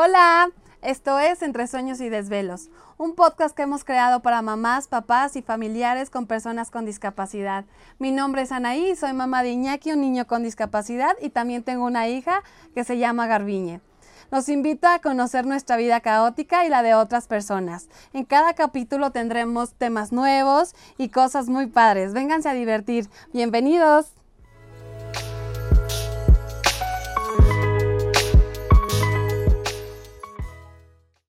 Hola, esto es Entre Sueños y Desvelos, un podcast que hemos creado para mamás, papás y familiares con personas con discapacidad. Mi nombre es Anaí, soy mamá de Iñaki, un niño con discapacidad, y también tengo una hija que se llama Garbiñe. Los invito a conocer nuestra vida caótica y la de otras personas. En cada capítulo tendremos temas nuevos y cosas muy padres. Vénganse a divertir. Bienvenidos.